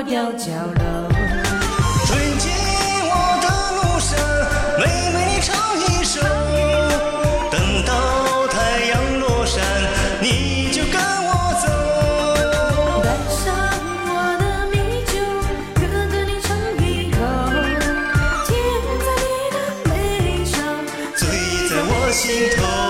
过吊脚楼。追进我的路上，妹妹你唱一首。等到太阳落山，你就跟我走。带上我的米酒，哥哥你尝一口，甜在你的眉梢，醉在我心头。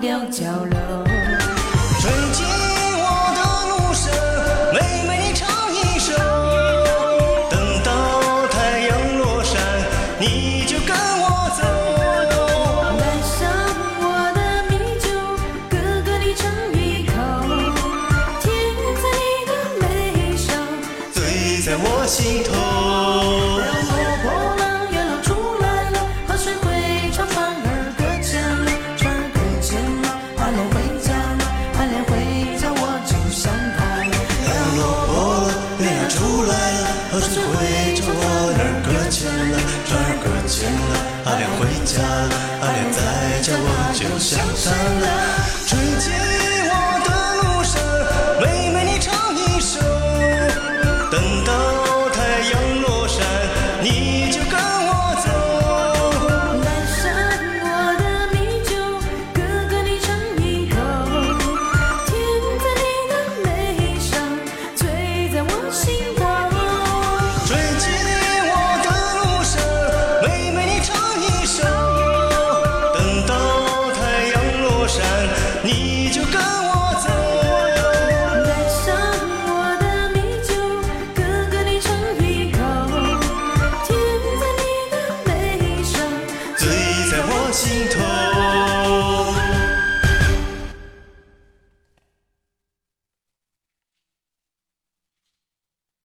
过吊脚楼。追进我的路上，妹妹你唱一首。等到太阳落山，你就跟我走。带上我的米酒，哥哥你尝一口，甜在你的眉梢。醉在我心头。水会朝我那儿搁浅了，船儿搁浅了，阿莲回家了，阿莲在家我就想她了。